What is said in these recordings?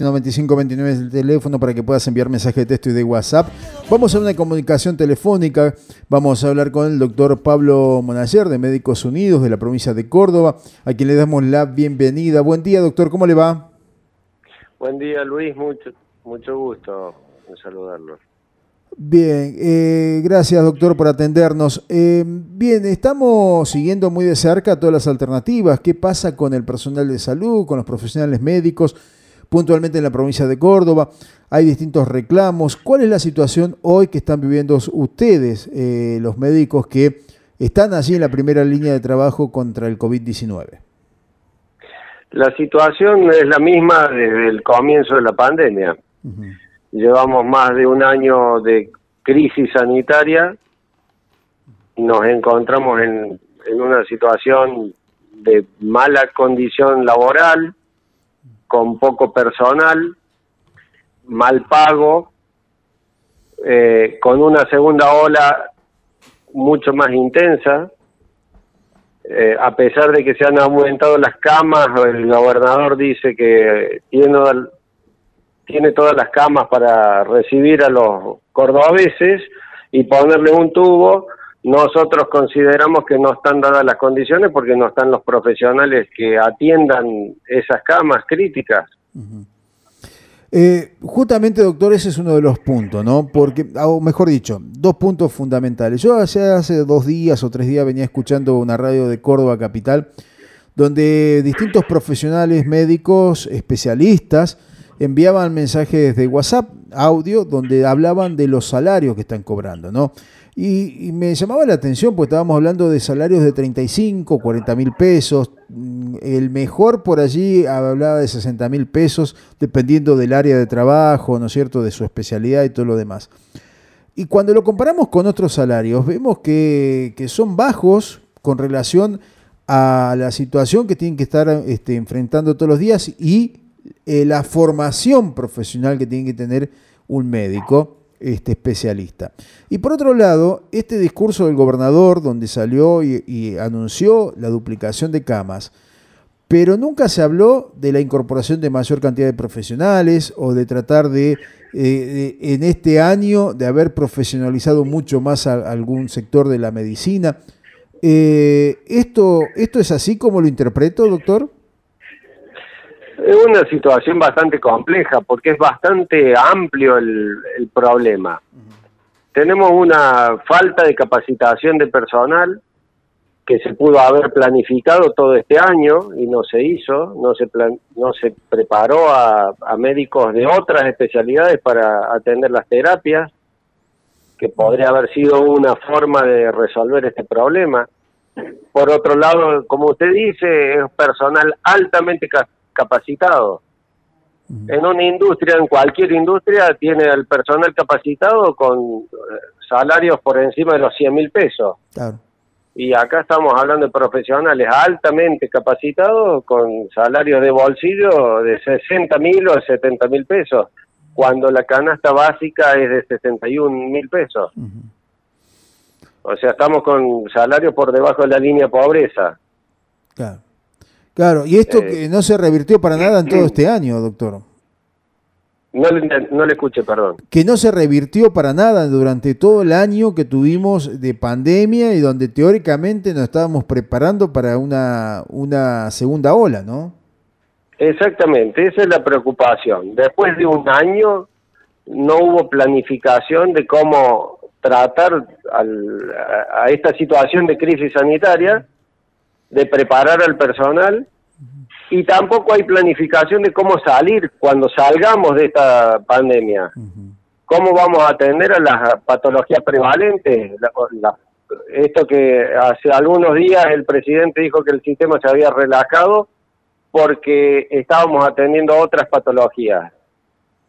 9529 es el teléfono para que puedas enviar mensaje de texto y de WhatsApp. Vamos a una comunicación telefónica. Vamos a hablar con el doctor Pablo Monayer de Médicos Unidos de la provincia de Córdoba, a quien le damos la bienvenida. Buen día, doctor, ¿cómo le va? Buen día, Luis. Mucho, mucho gusto en saludarlo. Bien, eh, gracias doctor por atendernos. Eh, bien, estamos siguiendo muy de cerca todas las alternativas. ¿Qué pasa con el personal de salud, con los profesionales médicos? Puntualmente en la provincia de Córdoba. Hay distintos reclamos. ¿Cuál es la situación hoy que están viviendo ustedes, eh, los médicos que están allí en la primera línea de trabajo contra el COVID-19? La situación es la misma desde el comienzo de la pandemia. Llevamos más de un año de crisis sanitaria. Nos encontramos en, en una situación de mala condición laboral, con poco personal, mal pago, eh, con una segunda ola mucho más intensa, eh, a pesar de que se han aumentado las camas, el gobernador dice que tiene, tiene todas las camas para recibir a los cordobeses y ponerle un tubo, nosotros consideramos que no están dadas las condiciones porque no están los profesionales que atiendan esas camas críticas. Eh, justamente, doctor, ese es uno de los puntos, ¿no? Porque, o mejor dicho, dos puntos fundamentales. Yo hace, hace dos días o tres días venía escuchando una radio de Córdoba Capital, donde distintos profesionales médicos, especialistas, enviaban mensajes de WhatsApp, audio, donde hablaban de los salarios que están cobrando, ¿no? Y, me llamaba la atención, porque estábamos hablando de salarios de 35, 40 mil pesos. Mm, el mejor por allí hablaba de 60 mil pesos, dependiendo del área de trabajo, ¿no es cierto?, de su especialidad y todo lo demás. Y cuando lo comparamos con otros salarios, vemos que, son bajos con relación a la situación que tienen que estar este, enfrentando todos los días y eh, la formación profesional que tiene que tener un médico este especialista. Y por otro lado, este discurso del gobernador donde salió y, anunció la duplicación de camas, pero nunca se habló de la incorporación de mayor cantidad de profesionales o de tratar de, eh, en este año, de haber profesionalizado mucho más algún sector de la medicina. Eh, ¿esto, ¿Esto es así como lo interpreto, doctor? Es una situación bastante compleja porque es bastante amplio el, problema. Tenemos una falta de capacitación de personal que se pudo haber planificado todo este año y no se hizo, no se no se preparó a, a médicos de otras especialidades para atender las terapias, que podría haber sido una forma de resolver este problema. Por otro lado, como usted dice, es personal altamente capacitado. En una industria, en cualquier industria, tiene el personal capacitado con eh, salarios por encima de los 100 mil pesos. Y acá estamos hablando de profesionales altamente capacitados con salarios de bolsillo de 60 mil o 70 mil pesos, cuando la canasta básica es de 61 mil pesos. O sea, estamos con salarios por debajo de la línea pobreza. Claro. Claro, y esto eh, que no se revirtió para nada en todo este año, doctor. No le, no le escuché, perdón. Que no se revirtió para nada durante todo el año que tuvimos de pandemia y donde teóricamente nos estábamos preparando para una, una segunda ola, ¿no? Exactamente, esa es la preocupación. Después de un año no hubo planificación de cómo tratar a esta situación de crisis sanitaria de preparar al personal y tampoco hay planificación de cómo salir cuando salgamos de esta pandemia. ¿Cómo vamos a atender a las patologías prevalentes? esto que hace algunos días el presidente dijo que el sistema se había relajado porque estábamos atendiendo otras patologías.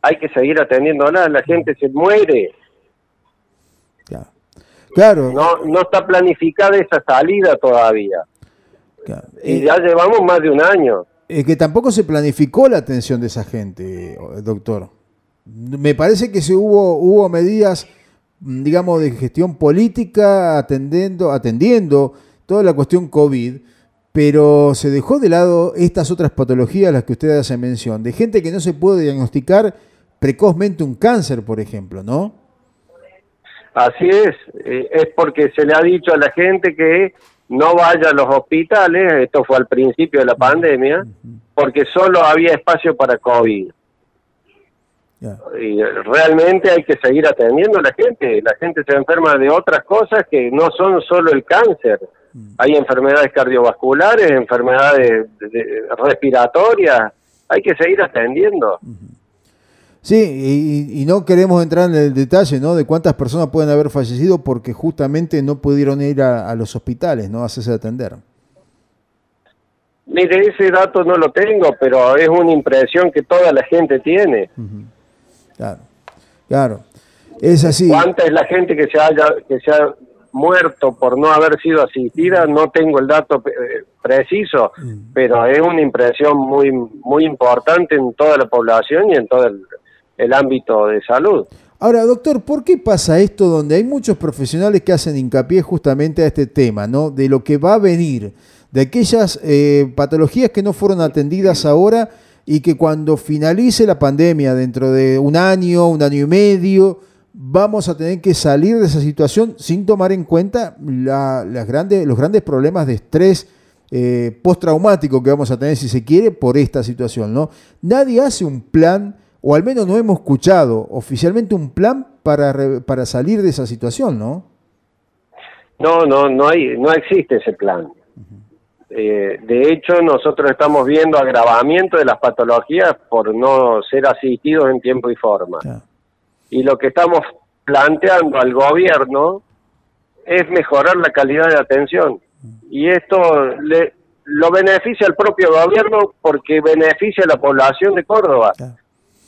Hay que seguir atendiéndolas, la gente se muere. Claro. No, no está planificada esa salida todavía. Y eh, ya llevamos más de un año. Es que tampoco se planificó la atención de esa gente, doctor. Me parece que se hubo, hubo medidas, digamos, de gestión política atendiendo, atendiendo toda la cuestión COVID, pero se dejó de lado estas otras patologías, las que usted hace mención, de gente que no se puede diagnosticar precozmente un cáncer, por ejemplo, ¿no? Así es, eh, es porque se le ha dicho a la gente que no vaya a los hospitales, esto fue al principio de la pandemia, porque solo había espacio para COVID. Y realmente hay que seguir atendiendo a la gente. La gente se enferma de otras cosas que no son solo el cáncer. Mm. Hay enfermedades cardiovasculares, enfermedades respiratorias. Hay que seguir atendiendo. Sí, y, no queremos entrar en el detalle, ¿no? De cuántas personas pueden haber fallecido porque justamente no pudieron ir a, los hospitales, ¿no? Hacerse atender. Mire, ese dato no lo tengo, pero es una impresión que toda la gente tiene. Claro, claro. Es así. ¿Cuánta es la gente que se haya que se ha muerto por no haber sido asistida? No tengo el dato eh, preciso, pero es una impresión muy muy importante en toda la población y en todo el, ámbito de salud. Ahora, doctor, ¿por qué pasa esto donde hay muchos profesionales que hacen hincapié justamente a este tema, ¿no? De lo que va a venir, de aquellas eh, patologías que no fueron atendidas ahora y que cuando finalice la pandemia, dentro de un año, un año y medio, vamos a tener que salir de esa situación sin tomar en cuenta las grandes, los grandes problemas de estrés eh, postraumático que vamos a tener, si se quiere, por esta situación, ¿no? Nadie hace un plan o al menos no hemos escuchado oficialmente un plan para, para salir de esa situación, ¿no? No, no, no hay, no existe ese plan. Eh, de hecho, nosotros estamos viendo agravamiento de las patologías por no ser asistidos en tiempo y forma. Y lo que estamos planteando al gobierno es mejorar la calidad de atención. Y esto le, lo beneficia al propio gobierno porque beneficia a la población de Córdoba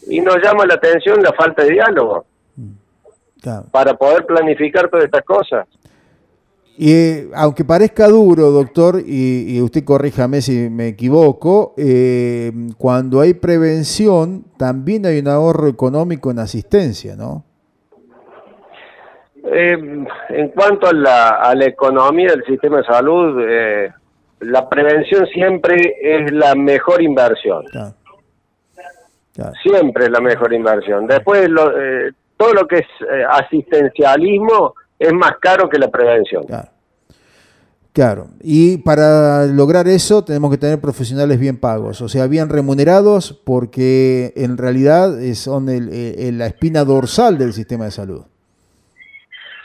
y nos llama la atención la falta de diálogo para poder planificar todas estas cosas. Y eh, aunque parezca duro, doctor, y, usted corríjame si me equivoco, eh, cuando hay prevención también hay un ahorro económico en asistencia, ¿no? Eh, en cuanto a la, a la economía del sistema de salud, la prevención siempre es la mejor inversión. Siempre es la mejor inversión. Después, eh, todo lo que es eh, asistencialismo es más caro que la prevención. Claro. y para lograr eso tenemos que tener profesionales bien pagos, o sea, bien remunerados, porque en realidad son la espina dorsal del sistema de salud.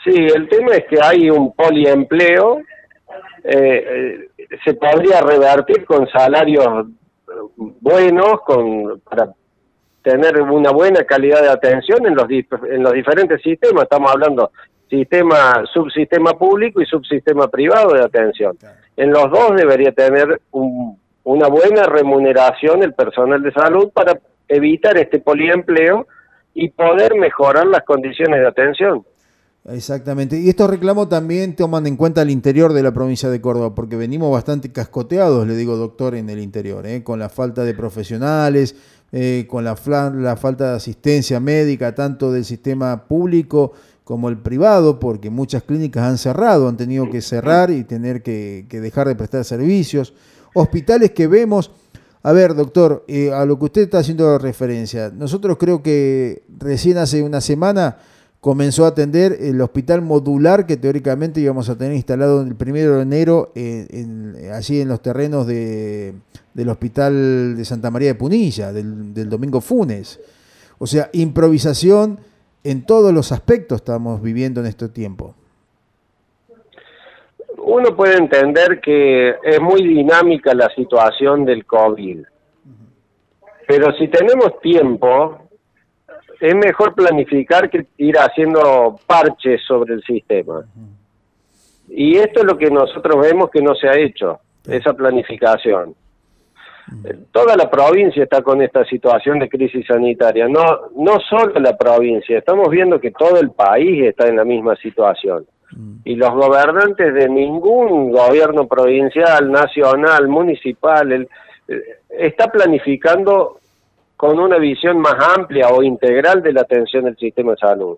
Sí, el tema es que hay un poliempleo, eh, se podría revertir con salarios buenos, con para tener una buena calidad de atención en los, en los diferentes sistemas. Estamos hablando sistema, subsistema público y subsistema privado de atención. En los dos debería tener una buena remuneración el personal de salud para evitar este poliempleo y poder mejorar las condiciones de atención. Exactamente. Y estos reclamos también toman en cuenta el interior de la provincia de Córdoba, porque venimos bastante cascoteados, le digo doctor, en el interior, ¿eh? con la falta de profesionales, eh, con la, la, falta de asistencia médica, tanto del sistema público como el privado, porque muchas clínicas han cerrado, han tenido que cerrar y tener que, dejar de prestar servicios. Hospitales que vemos, a ver, doctor, eh, a lo que usted está haciendo referencia, nosotros creo que recién hace una semana comenzó a atender el hospital modular que teóricamente íbamos a tener instalado el primero de enero en, allí en los terrenos de, del hospital de Santa María de Punilla, del, del Domingo Funes. O sea, improvisación en todos los aspectos estamos viviendo en este tiempo. Uno puede entender que es muy dinámica la situación del COVID, pero si tenemos tiempo, es mejor planificar que ir haciendo parches sobre el sistema. Y esto es lo que nosotros vemos que no se ha hecho, esa planificación. Toda la provincia está con esta situación de crisis sanitaria, no, no solo la provincia, estamos viendo que todo el país está en la misma situación. Y los gobernantes de ningún gobierno provincial, nacional, municipal, el, eh, está planificando con una visión más amplia o integral de la atención del sistema de salud.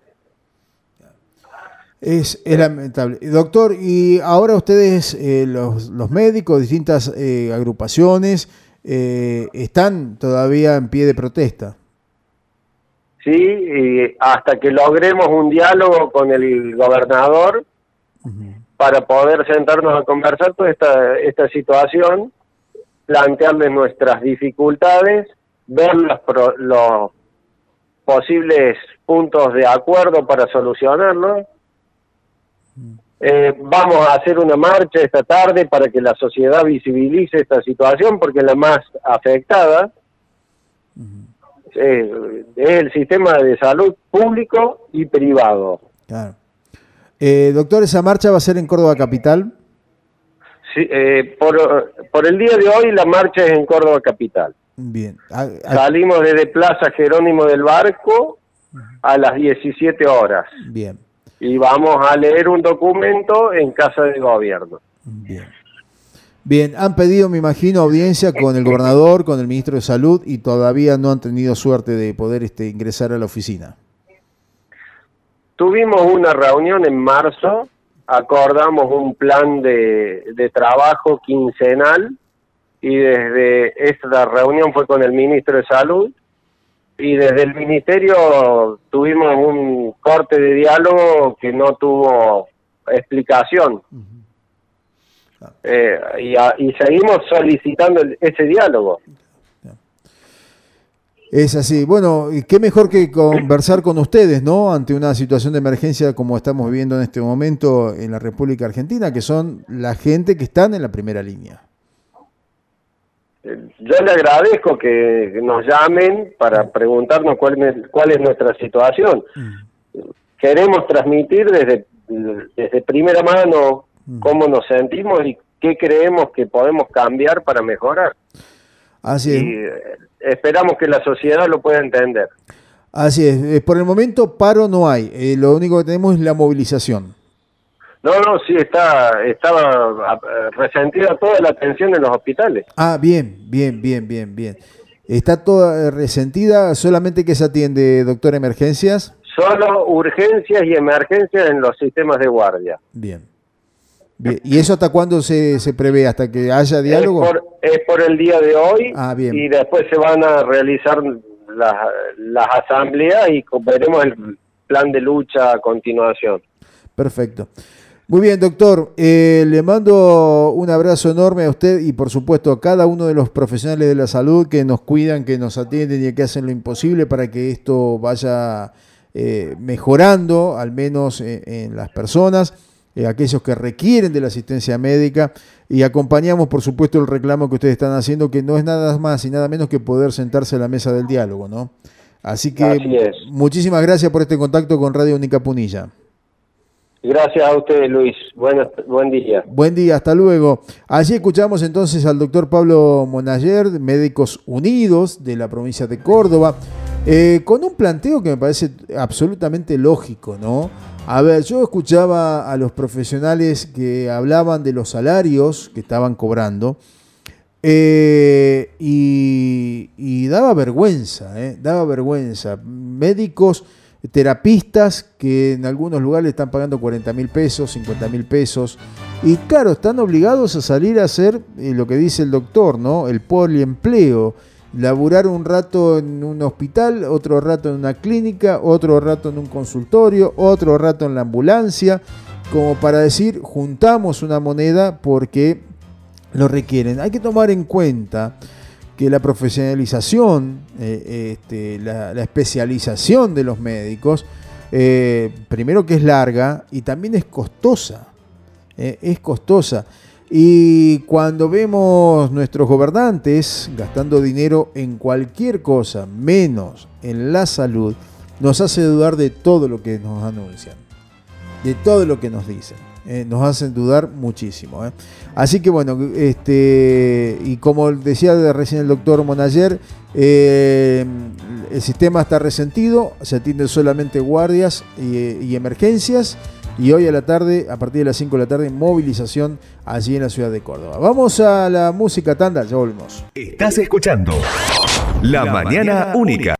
Es, lamentable. Doctor, y ahora ustedes, eh, los, los, médicos, distintas eh, agrupaciones, eh, están todavía en pie de protesta. Sí, y hasta que logremos un diálogo con el gobernador para poder sentarnos a conversar toda esta, esta situación, plantearles nuestras dificultades, ver los, los posibles puntos de acuerdo para solucionarlo eh, vamos a hacer una marcha esta tarde para que la sociedad visibilice esta situación porque la más afectada es, el sistema de salud público y privado. Claro. Eh, doctor, ¿esa marcha va a ser en Córdoba Capital? Sí, eh, por, por el día de hoy la marcha es en Córdoba Capital. Bien. Salimos desde Plaza Jerónimo del Barco a las 17 horas. Bien y vamos a leer un documento en casa de gobierno. Bien. Bien, han pedido, me imagino, audiencia con el gobernador, con el ministro de Salud y todavía no han tenido suerte de poder este, ingresar a la oficina. Tuvimos una reunión en marzo, acordamos un plan de, de trabajo quincenal y desde esta reunión fue con el ministro de Salud y desde el ministerio tuvimos un corte de diálogo que no tuvo explicación. Eh, y, seguimos solicitando ese diálogo. Es así. Bueno, qué mejor que conversar con ustedes, ¿no? Ante una situación de emergencia como estamos viviendo en este momento en la República Argentina, que son la gente que están en la primera línea yo le agradezco que nos llamen para preguntarnos cuál, es nuestra situación. Mm. Queremos transmitir desde, desde primera mano mm. cómo nos sentimos y qué creemos que podemos cambiar para mejorar. Así es. Y eh, esperamos que la sociedad lo pueda entender. Así es. Eh, por el momento paro no hay. Eh, lo único que tenemos es la movilización. No, no, sí, está, estaba resentida toda la atención en los hospitales. Ah, bien, bien, bien, bien, bien. ¿Está toda eh, resentida? ¿Solamente que se atiende, doctor, emergencias? Solo urgencias y emergencias en los sistemas de guardia. Bien. bien. ¿Y eso hasta cuándo se, se prevé? ¿Hasta que haya diálogo? Es por, el día de hoy ah, bien. y después se van a realizar las, las asambleas y veremos el plan de lucha a continuación. Perfecto. Muy bien, doctor. Eh, le mando un abrazo enorme a usted y por supuesto a cada uno de los profesionales de la salud que nos cuidan, que nos atienden y que hacen lo imposible para que esto vaya eh, mejorando, al menos eh, en, las personas, aquellos que requieren de la asistencia médica. Y acompañamos, por supuesto, el reclamo que ustedes están haciendo, que no es nada más y nada menos que poder sentarse a la mesa del diálogo, ¿no? Así que muchísimas gracias por este contacto con Radio Única Punilla. Gracias a usted, Luis. buen día. Buen día, hasta luego. Allí escuchamos entonces al doctor Pablo Monayer, Médicos Unidos de la provincia de Córdoba, eh, con un planteo que me parece absolutamente lógico, ¿no? A ver, yo escuchaba a los profesionales que hablaban de los salarios que estaban cobrando eh, y, y, daba vergüenza, ¿eh? daba vergüenza. Médicos terapistas que en algunos lugares están pagando 40 mil pesos, 50 mil pesos. Y claro, están obligados a salir a hacer eh, lo que dice el doctor, ¿no? El poliempleo. Laburar un rato en un hospital, otro rato en una clínica, otro rato en un consultorio, otro rato en la ambulancia, como para decir, juntamos una moneda porque lo requieren. Hay que tomar en cuenta que la profesionalización, eh, este, la, especialización de los médicos, eh, primero que es larga y también es costosa, eh, es costosa. Y cuando vemos nuestros gobernantes gastando dinero en cualquier cosa, menos en la salud, nos hace dudar de todo lo que nos anuncian, de todo lo que nos dicen. Nos hacen dudar muchísimo. Así que bueno, este, y como decía recién el doctor Monayer, eh, el sistema está resentido, se atienden solamente guardias y, emergencias. Y hoy a la tarde, a partir de las 5 de la tarde, movilización allí en la ciudad de Córdoba. Vamos a la música tanda, ya volvemos. Estás escuchando La, Mañana, Única.